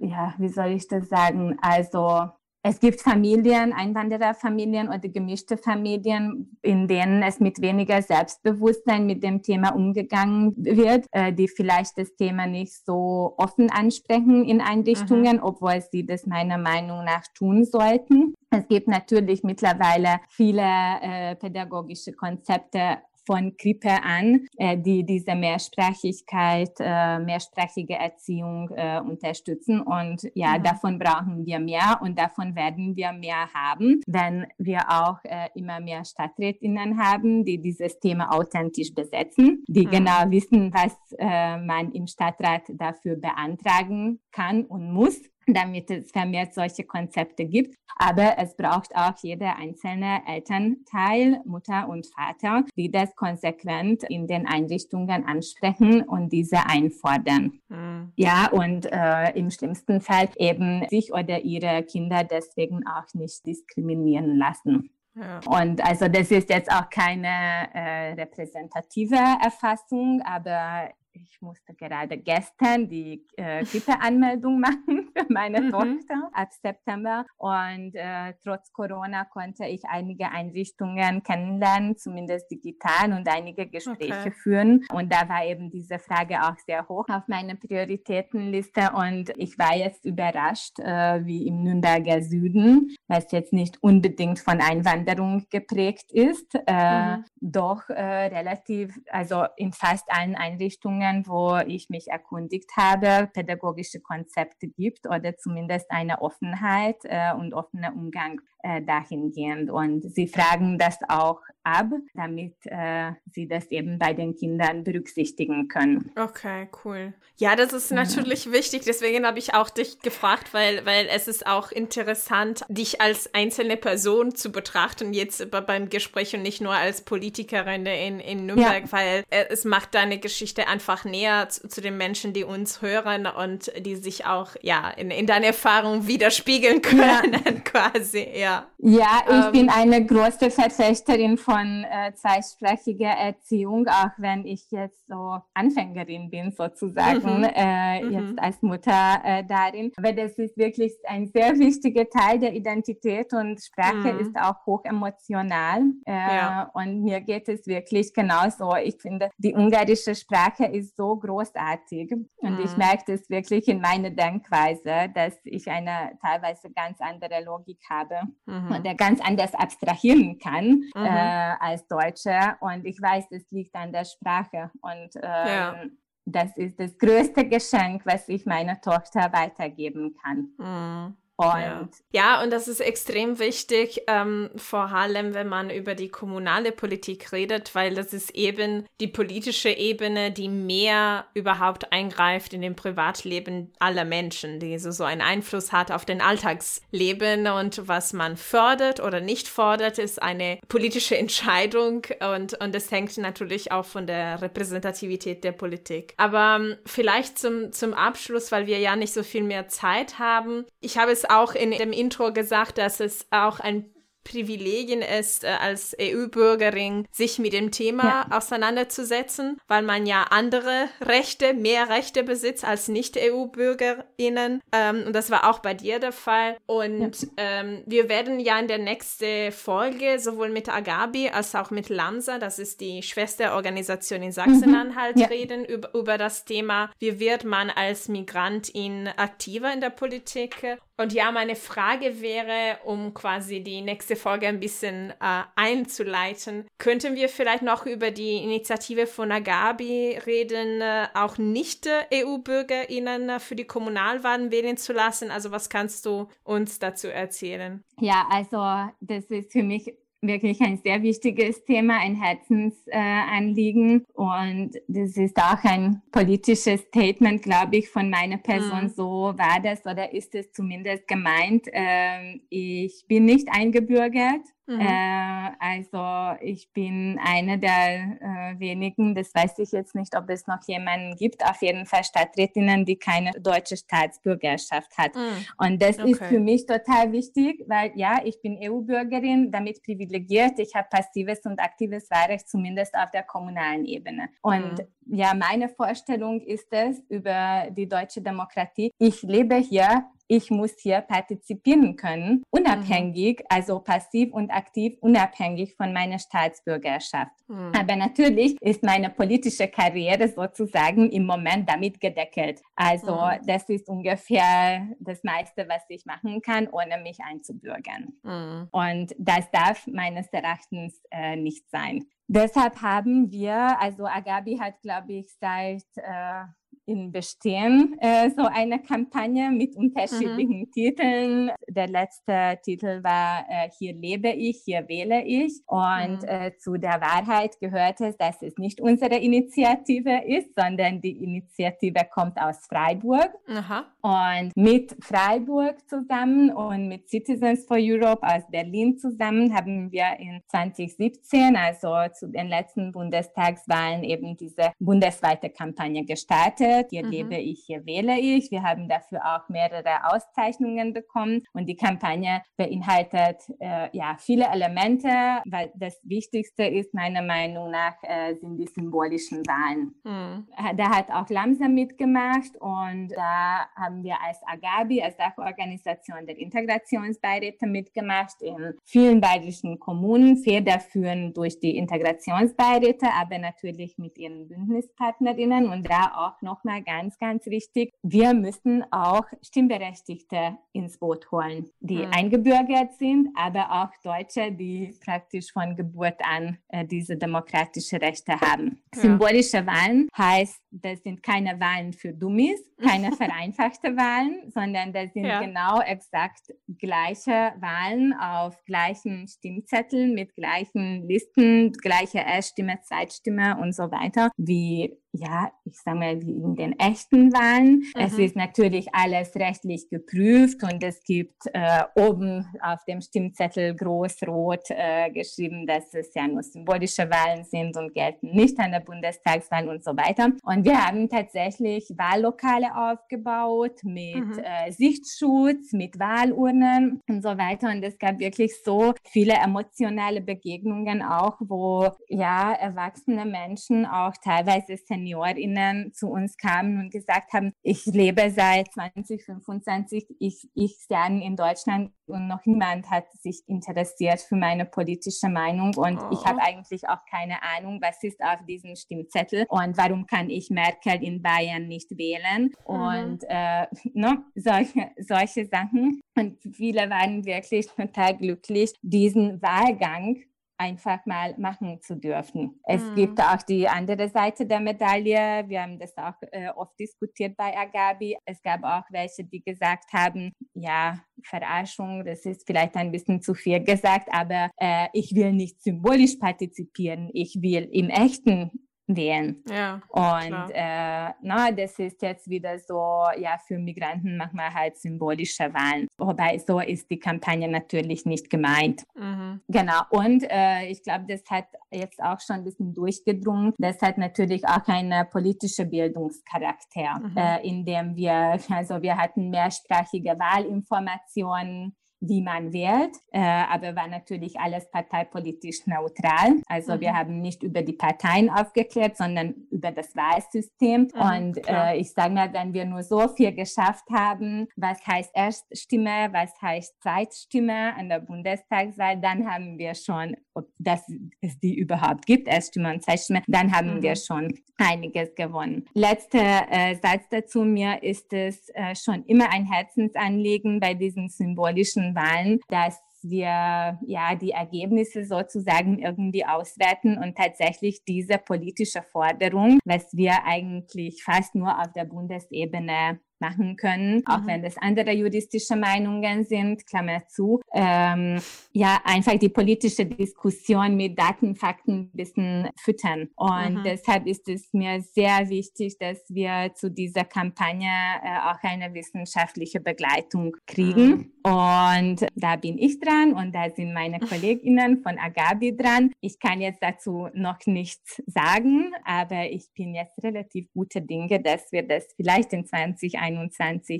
ja, wie soll ich das sagen? Also es gibt Familien, Einwandererfamilien oder gemischte Familien, in denen es mit weniger Selbstbewusstsein mit dem Thema umgegangen wird, äh, die vielleicht das Thema nicht so offen ansprechen in Einrichtungen, mhm. obwohl sie das meiner Meinung nach tun sollten. Es gibt natürlich mittlerweile viele äh, pädagogische Konzepte von Krippe an, äh, die diese Mehrsprachigkeit, äh, mehrsprachige Erziehung äh, unterstützen. Und ja, mhm. davon brauchen wir mehr und davon werden wir mehr haben, wenn wir auch äh, immer mehr Stadträtinnen haben, die dieses Thema authentisch besetzen, die mhm. genau wissen, was äh, man im Stadtrat dafür beantragen kann und muss damit es vermehrt solche Konzepte gibt. Aber es braucht auch jeder einzelne Elternteil, Mutter und Vater, die das konsequent in den Einrichtungen ansprechen und diese einfordern. Mhm. Ja, und äh, im schlimmsten Fall eben sich oder ihre Kinder deswegen auch nicht diskriminieren lassen. Ja. Und also das ist jetzt auch keine äh, repräsentative Erfassung, aber ich musste gerade gestern die äh, Kita-Anmeldung [laughs] machen für meine mhm. Tochter ab September. Und äh, trotz Corona konnte ich einige Einrichtungen kennenlernen, zumindest digital und einige Gespräche okay. führen. Und da war eben diese Frage auch sehr hoch auf meiner Prioritätenliste. Und ich war jetzt überrascht, äh, wie im Nürnberger Süden, was jetzt nicht unbedingt von Einwanderung geprägt ist, äh, mhm. doch äh, relativ, also in fast allen Einrichtungen Richtungen, wo ich mich erkundigt habe, pädagogische Konzepte gibt oder zumindest eine Offenheit äh, und offener Umgang äh, dahingehend. Und sie fragen das auch ab, damit äh, sie das eben bei den Kindern berücksichtigen können. Okay, cool. Ja, das ist natürlich ja. wichtig. Deswegen habe ich auch dich gefragt, weil, weil es ist auch interessant, dich als einzelne Person zu betrachten, jetzt beim Gespräch und nicht nur als Politikerin in, in Nürnberg, ja. weil äh, es macht deine Geschichte einfach näher zu, zu, den Menschen, die uns hören und die sich auch ja in, in deiner Erfahrung widerspiegeln können, ja. [laughs] quasi. Ja, ja ich ähm, bin eine große Verfechterin von äh, zweisprachiger Erziehung, auch wenn ich jetzt so Anfängerin bin sozusagen, mhm. Äh, mhm. jetzt als Mutter äh, darin. Aber das ist wirklich ein sehr wichtiger Teil der Identität und Sprache mhm. ist auch hoch emotional. Äh, ja. Und mir geht es wirklich genauso. Ich finde, die ungarische Sprache ist so großartig und ich mhm. merke das wirklich in meiner Denkweise, dass ich eine teilweise ganz andere Logik habe mhm. und ganz anders abstrahieren kann. Mhm. Äh, als Deutsche. Und ich weiß, es liegt an der Sprache. Und ähm, ja. das ist das größte Geschenk, was ich meiner Tochter weitergeben kann. Mhm. Und ja. ja, und das ist extrem wichtig, ähm, vor allem wenn man über die kommunale Politik redet, weil das ist eben die politische Ebene, die mehr überhaupt eingreift in den Privatleben aller Menschen, die so, so einen Einfluss hat auf den Alltagsleben und was man fördert oder nicht fordert, ist eine politische [laughs] Entscheidung und, und das hängt natürlich auch von der Repräsentativität der Politik. Aber ähm, vielleicht zum, zum Abschluss, weil wir ja nicht so viel mehr Zeit haben. Ich habe es auch in dem Intro gesagt, dass es auch ein Privilegien ist, äh, als EU-Bürgerin sich mit dem Thema ja. auseinanderzusetzen, weil man ja andere Rechte, mehr Rechte besitzt als Nicht-EU-BürgerInnen. Ähm, und das war auch bei dir der Fall. Und ja. ähm, wir werden ja in der nächsten Folge sowohl mit Agabi als auch mit LAMSA, das ist die Schwesterorganisation in Sachsen-Anhalt, mhm. ja. reden über, über das Thema, wie wird man als Migrantin aktiver in der Politik. Und ja, meine Frage wäre, um quasi die nächste nächste Folge ein bisschen äh, einzuleiten, könnten wir vielleicht noch über die Initiative von Agabi reden, äh, auch nicht EU-BürgerInnen äh, für die Kommunalwahlen wählen zu lassen. Also was kannst du uns dazu erzählen? Ja, also das ist für mich wirklich ein sehr wichtiges Thema, ein Herzensanliegen. Äh, und das ist auch ein politisches Statement, glaube ich, von meiner Person. Mhm. So war das oder ist es zumindest gemeint. Äh, ich bin nicht eingebürgert. Mhm. Äh, also ich bin eine der äh, wenigen, das weiß ich jetzt nicht, ob es noch jemanden gibt, auf jeden Fall Stadträtinnen, die keine deutsche Staatsbürgerschaft hat. Mhm. Und das okay. ist für mich total wichtig, weil ja, ich bin EU-Bürgerin, damit privilegiert, ich habe passives und aktives Wahlrecht, zumindest auf der kommunalen Ebene. Und mhm. Ja, meine Vorstellung ist es über die deutsche Demokratie. Ich lebe hier ich muss hier partizipieren können, unabhängig, mhm. also passiv und aktiv, unabhängig von meiner Staatsbürgerschaft. Mhm. Aber natürlich ist meine politische Karriere sozusagen im Moment damit gedeckelt. Also mhm. das ist ungefähr das meiste, was ich machen kann, ohne mich einzubürgern. Mhm. Und das darf meines Erachtens äh, nicht sein. Deshalb haben wir, also Agabi hat, glaube ich, seit äh, in Bestehen äh, so eine Kampagne mit unterschiedlichen mhm. Titeln. Der letzte Titel war äh, Hier lebe ich, hier wähle ich. Und mhm. äh, zu der Wahrheit gehört es, dass es nicht unsere Initiative ist, sondern die Initiative kommt aus Freiburg. Aha. Und mit Freiburg zusammen und mit Citizens for Europe aus Berlin zusammen haben wir in 2017, also zu den letzten Bundestagswahlen, eben diese bundesweite Kampagne gestartet hier mhm. lebe ich, hier wähle ich. Wir haben dafür auch mehrere Auszeichnungen bekommen und die Kampagne beinhaltet äh, ja viele Elemente, weil das Wichtigste ist meiner Meinung nach äh, sind die symbolischen Wahlen. Mhm. Da hat auch Lamsa mitgemacht und da haben wir als Agabi, als Dachorganisation der Integrationsbeiräte mitgemacht in vielen bayerischen Kommunen, federführend durch die Integrationsbeiräte, aber natürlich mit ihren Bündnispartnerinnen und da auch noch nochmal ganz, ganz wichtig, wir müssen auch Stimmberechtigte ins Boot holen, die mhm. eingebürgert sind, aber auch Deutsche, die praktisch von Geburt an äh, diese demokratische Rechte haben. Ja. Symbolische Wahlen heißt, das sind keine Wahlen für Dummies, keine [laughs] vereinfachte Wahlen, sondern das sind ja. genau exakt gleiche Wahlen auf gleichen Stimmzetteln mit gleichen Listen, gleiche Erststimme, Zweitstimme und so weiter, wie ja, ich sage mal, wie in den echten Wahlen. Mhm. Es ist natürlich alles rechtlich geprüft und es gibt äh, oben auf dem Stimmzettel groß rot äh, geschrieben, dass es ja nur symbolische Wahlen sind und gelten nicht an der Bundestagswahl und so weiter. Und wir haben tatsächlich Wahllokale aufgebaut mit mhm. äh, Sichtschutz, mit Wahlurnen und so weiter. Und es gab wirklich so viele emotionale Begegnungen auch, wo ja erwachsene Menschen auch teilweise SeniorInnen zu uns kamen und gesagt haben, ich lebe seit 2025, ich, ich Jahren in Deutschland und noch niemand hat sich interessiert für meine politische Meinung und oh. ich habe eigentlich auch keine Ahnung, was ist auf diesem Stimmzettel und warum kann ich Merkel in Bayern nicht wählen mhm. und äh, [laughs] ne, solche, solche Sachen. Und viele waren wirklich total glücklich, diesen Wahlgang einfach mal machen zu dürfen. Es mhm. gibt auch die andere Seite der Medaille. Wir haben das auch äh, oft diskutiert bei Agabi. Es gab auch welche, die gesagt haben, ja, Verarschung, das ist vielleicht ein bisschen zu viel gesagt, aber äh, ich will nicht symbolisch partizipieren. Ich will im echten wählen. Ja, und äh, na, das ist jetzt wieder so, ja, für Migranten manchmal halt symbolische Wahlen. Wobei so ist die Kampagne natürlich nicht gemeint. Mhm. Genau. Und äh, ich glaube, das hat jetzt auch schon ein bisschen durchgedrungen. Das hat natürlich auch einen politischen Bildungscharakter, mhm. äh, in dem wir, also wir hatten mehrsprachige Wahlinformationen, wie man wählt, äh, aber war natürlich alles parteipolitisch neutral. Also mhm. wir haben nicht über die Parteien aufgeklärt, sondern über das Wahlsystem. Mhm, und äh, ich sage mal, wenn wir nur so viel geschafft haben, was heißt Erststimme, was heißt Zweitstimme an der Bundestagswahl, dann haben wir schon, ob das es die überhaupt gibt, Erststimme und Zweitstimme, dann haben mhm. wir schon einiges gewonnen. Letzter äh, Satz dazu, mir ist es äh, schon immer ein Herzensanliegen bei diesen symbolischen Wahlen, dass wir ja die Ergebnisse sozusagen irgendwie auswerten und tatsächlich diese politische Forderung, was wir eigentlich fast nur auf der Bundesebene machen können, mhm. auch wenn es andere juristische Meinungen sind, Klammer zu. Ähm, ja, einfach die politische Diskussion mit Daten, Fakten ein bisschen füttern. Und mhm. deshalb ist es mir sehr wichtig, dass wir zu dieser Kampagne äh, auch eine wissenschaftliche Begleitung kriegen. Mhm. Und da bin ich dran und da sind meine [laughs] Kolleginnen von Agabi dran. Ich kann jetzt dazu noch nichts sagen, aber ich bin jetzt relativ gute Dinge, dass wir das vielleicht in 2021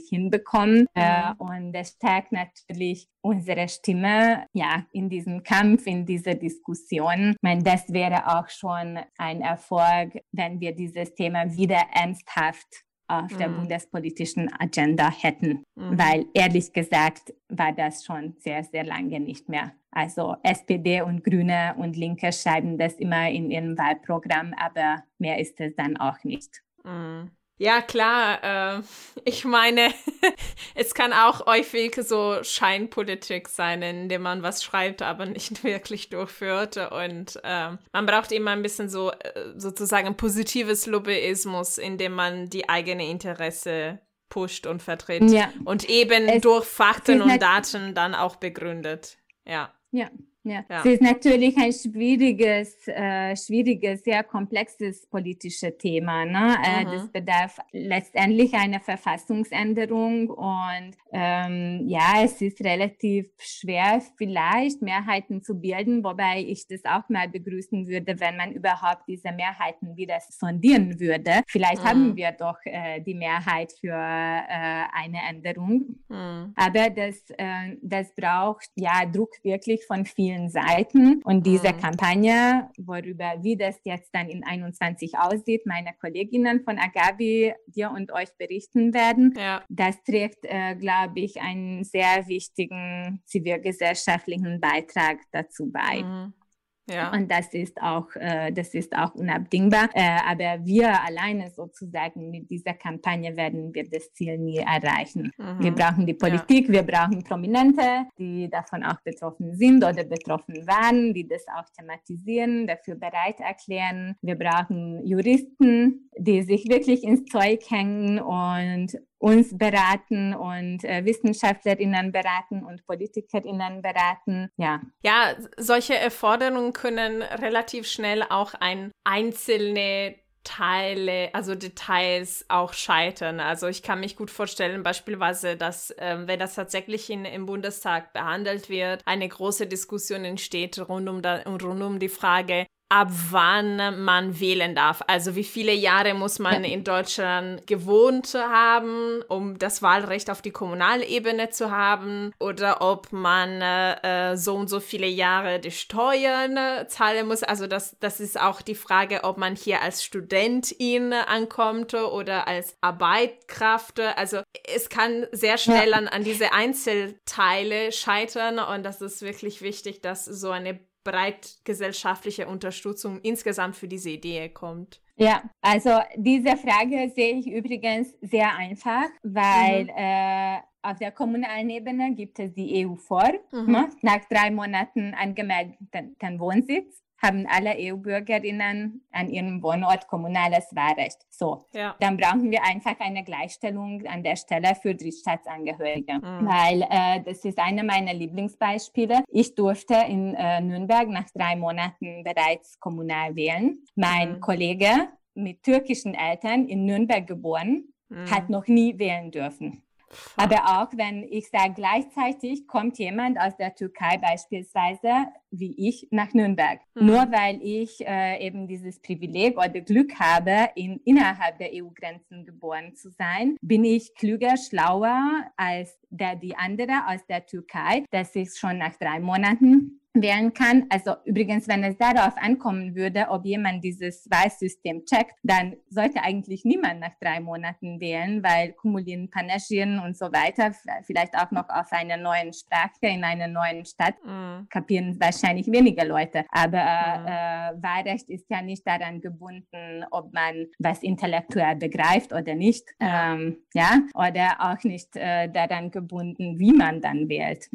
hinbekommen. Mhm. Äh, und das stärkt natürlich unsere Stimme ja in diesem Kampf, in dieser Diskussion. Ich meine, das wäre auch schon ein Erfolg, wenn wir dieses Thema wieder ernsthaft auf der mhm. bundespolitischen Agenda hätten, mhm. weil ehrlich gesagt war das schon sehr, sehr lange nicht mehr. Also SPD und Grüne und Linke schreiben das immer in ihrem Wahlprogramm, aber mehr ist es dann auch nicht. Mhm. Ja, klar. Äh, ich meine, [laughs] es kann auch häufig so Scheinpolitik sein, indem man was schreibt, aber nicht [laughs] wirklich durchführt. Und äh, man braucht immer ein bisschen so äh, sozusagen positives Lobbyismus, indem man die eigene Interesse pusht und vertritt. Ja. Und eben es durch Fakten und Daten dann auch begründet. Ja. Ja. Ja. ja. Es ist natürlich ein schwieriges, äh, schwieriges, sehr komplexes politisches Thema. Ne? Äh, das bedarf letztendlich einer Verfassungsänderung und ähm, ja, es ist relativ schwer, vielleicht Mehrheiten zu bilden, wobei ich das auch mal begrüßen würde, wenn man überhaupt diese Mehrheiten wieder sondieren würde. Vielleicht mhm. haben wir doch äh, die Mehrheit für äh, eine Änderung, mhm. aber das, äh, das braucht ja Druck wirklich von vielen vielen Seiten. Und diese mhm. Kampagne, worüber, wie das jetzt dann in 21 aussieht, meine Kolleginnen von Agabi dir und euch berichten werden, ja. das trägt, äh, glaube ich, einen sehr wichtigen zivilgesellschaftlichen Beitrag dazu bei. Mhm. Ja. Und das ist auch, äh, das ist auch unabdingbar. Äh, aber wir alleine sozusagen mit dieser Kampagne werden wir das Ziel nie erreichen. Mhm. Wir brauchen die Politik, ja. wir brauchen Prominente, die davon auch betroffen sind oder betroffen waren, die das auch thematisieren, dafür bereit erklären. Wir brauchen Juristen, die sich wirklich ins Zeug hängen und uns beraten und äh, Wissenschaftlerinnen beraten und Politikerinnen beraten. Ja. Ja, solche Erforderungen können relativ schnell auch ein einzelne Teile, also Details auch scheitern. Also ich kann mich gut vorstellen, beispielsweise, dass ähm, wenn das tatsächlich in, im Bundestag behandelt wird, eine große Diskussion entsteht rund um, da, rund um die Frage, ab wann man wählen darf. Also wie viele Jahre muss man in Deutschland gewohnt haben, um das Wahlrecht auf die Kommunalebene zu haben oder ob man äh, so und so viele Jahre die Steuern äh, zahlen muss. Also das, das ist auch die Frage, ob man hier als Studentin ankommt oder als Arbeitskraft. Also es kann sehr schnell an, an diese Einzelteile scheitern und das ist wirklich wichtig, dass so eine breit gesellschaftliche Unterstützung insgesamt für diese Idee kommt? Ja, also diese Frage sehe ich übrigens sehr einfach, weil mhm. äh, auf der kommunalen Ebene gibt es die EU vor, mhm. ne? nach drei Monaten angemeldeten Wohnsitz haben alle EU-Bürgerinnen an ihrem Wohnort kommunales Wahlrecht. So, ja. dann brauchen wir einfach eine Gleichstellung an der Stelle für Drittstaatsangehörige, mhm. weil äh, das ist eine meiner Lieblingsbeispiele. Ich durfte in äh, Nürnberg nach drei Monaten bereits kommunal wählen. Mein mhm. Kollege mit türkischen Eltern in Nürnberg geboren, mhm. hat noch nie wählen dürfen. Aber auch wenn ich sage, gleichzeitig kommt jemand aus der Türkei beispielsweise, wie ich, nach Nürnberg. Mhm. Nur weil ich äh, eben dieses Privileg oder Glück habe, in, innerhalb der EU-Grenzen geboren zu sein, bin ich klüger, schlauer als der, die andere aus der Türkei, dass ich schon nach drei Monaten wählen kann. Also übrigens, wenn es darauf ankommen würde, ob jemand dieses Wahlsystem checkt, dann sollte eigentlich niemand nach drei Monaten wählen, weil kumulieren Panagien und so weiter, vielleicht auch noch auf einer neuen Sprache in einer neuen Stadt, mm. kapieren wahrscheinlich weniger Leute. Aber mm. äh, Wahlrecht ist ja nicht daran gebunden, ob man was intellektuell begreift oder nicht, ähm, ja, oder auch nicht äh, daran gebunden, wie man dann wählt.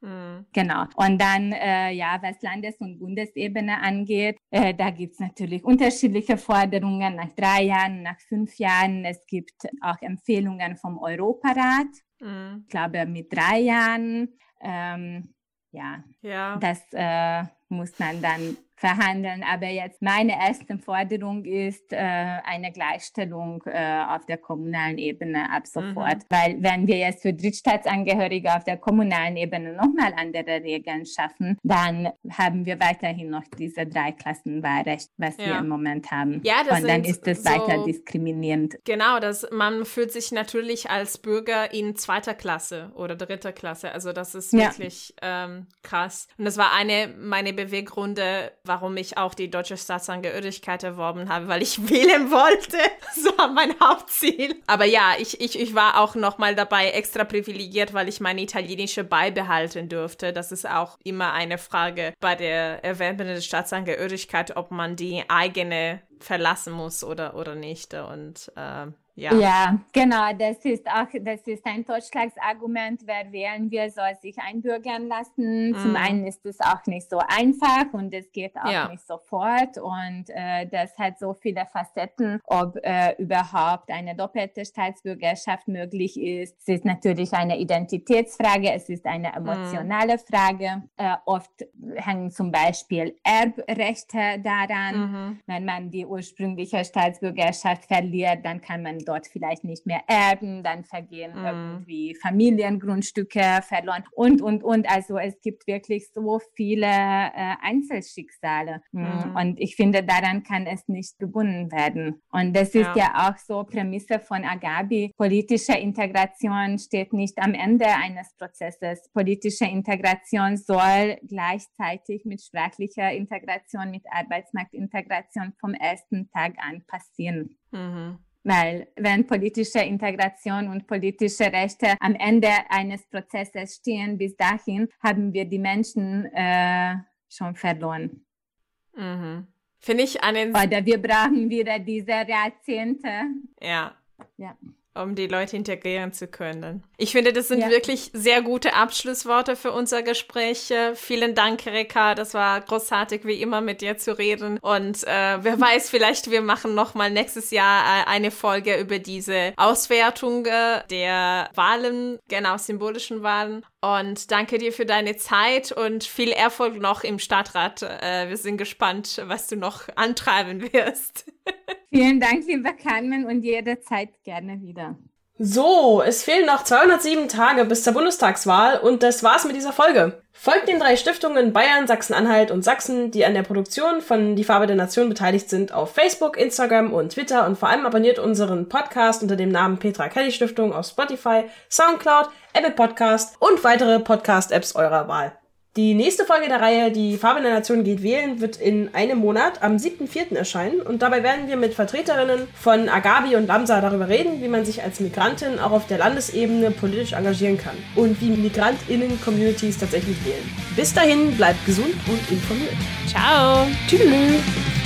Mhm. Genau. Und dann, äh, ja, was Landes- und Bundesebene angeht, äh, da gibt es natürlich unterschiedliche Forderungen nach drei Jahren, nach fünf Jahren. Es gibt auch Empfehlungen vom Europarat. Mhm. Ich glaube, mit drei Jahren. Ähm, ja, ja, das äh, muss man dann verhandeln. Aber jetzt meine erste Forderung ist äh, eine Gleichstellung äh, auf der kommunalen Ebene ab sofort. Mhm. Weil wenn wir jetzt für Drittstaatsangehörige auf der kommunalen Ebene nochmal andere Regeln schaffen, dann haben wir weiterhin noch diese Dreiklassenwahlrecht, was ja. wir im Moment haben. Ja, das Und dann ist es so weiter diskriminierend. Genau, das, man fühlt sich natürlich als Bürger in zweiter Klasse oder dritter Klasse. Also das ist wirklich ja. ähm, krass. Und das war eine meiner Beweggründe, warum ich auch die deutsche Staatsangehörigkeit erworben habe, weil ich [laughs] wählen wollte. So war mein Hauptziel. Aber ja, ich, ich, ich war auch noch mal dabei extra privilegiert, weil ich meine italienische beibehalten durfte. Das ist auch immer eine Frage bei der Erwerben der Staatsangehörigkeit, ob man die eigene verlassen muss oder, oder nicht. Und äh, ja. ja, genau. Das ist auch, das ist ein Totschlagsargument. Wer wählen wir, soll sich einbürgern lassen. Mm. Zum einen ist es auch nicht so einfach und es geht auch ja. nicht sofort. Und äh, das hat so viele Facetten, ob äh, überhaupt eine doppelte Staatsbürgerschaft möglich ist. Es ist natürlich eine Identitätsfrage, es ist eine mm. emotionale mm. Frage. Äh, oft hängen zum Beispiel Erbrechte daran. Mm -hmm. Wenn man die ursprüngliche Staatsbürgerschaft verliert, dann kann man dort vielleicht nicht mehr erben, dann vergehen mhm. irgendwie Familiengrundstücke verloren und, und, und. Also es gibt wirklich so viele äh, Einzelschicksale. Mhm. mhm. Und ich finde, daran kann es nicht gebunden werden. Und das ist ja, ja auch so Prämisse von Agabi. Politische Integration steht nicht am Ende eines Prozesses. Politische Integration soll gleichzeitig mit sprachlicher Integration, mit Arbeitsmarktintegration vom ersten Tag an passieren. Mhm. Weil wenn politische Integration und politische Rechte am Ende eines Prozesses stehen, bis dahin haben wir die Menschen äh, schon verloren. Mhm. Finde ich einen. Oder wir brauchen wieder diese Jahrzehnte. Ja. Ja um die Leute integrieren zu können. Ich finde, das sind ja. wirklich sehr gute Abschlussworte für unser Gespräch. Vielen Dank, Reka. Das war großartig, wie immer mit dir zu reden. Und äh, wer [laughs] weiß, vielleicht wir machen noch mal nächstes Jahr äh, eine Folge über diese Auswertung äh, der Wahlen, genau symbolischen Wahlen. Und danke dir für deine Zeit und viel Erfolg noch im Stadtrat. Äh, wir sind gespannt, was du noch antreiben wirst. [laughs] Vielen Dank, lieber Carmen, und jederzeit gerne wieder. So, es fehlen noch 207 Tage bis zur Bundestagswahl und das war's mit dieser Folge. Folgt den drei Stiftungen Bayern, Sachsen-Anhalt und Sachsen, die an der Produktion von Die Farbe der Nation beteiligt sind, auf Facebook, Instagram und Twitter und vor allem abonniert unseren Podcast unter dem Namen Petra Kelly Stiftung auf Spotify, Soundcloud, Apple Podcast und weitere Podcast-Apps eurer Wahl. Die nächste Folge der Reihe Die Farbe der Nation geht wählen wird in einem Monat am 7.4. erscheinen und dabei werden wir mit Vertreterinnen von Agabi und Lamsa darüber reden, wie man sich als Migrantin auch auf der Landesebene politisch engagieren kann und wie Migrantinnen-Communities tatsächlich wählen. Bis dahin bleibt gesund und informiert. Ciao. Tschüss.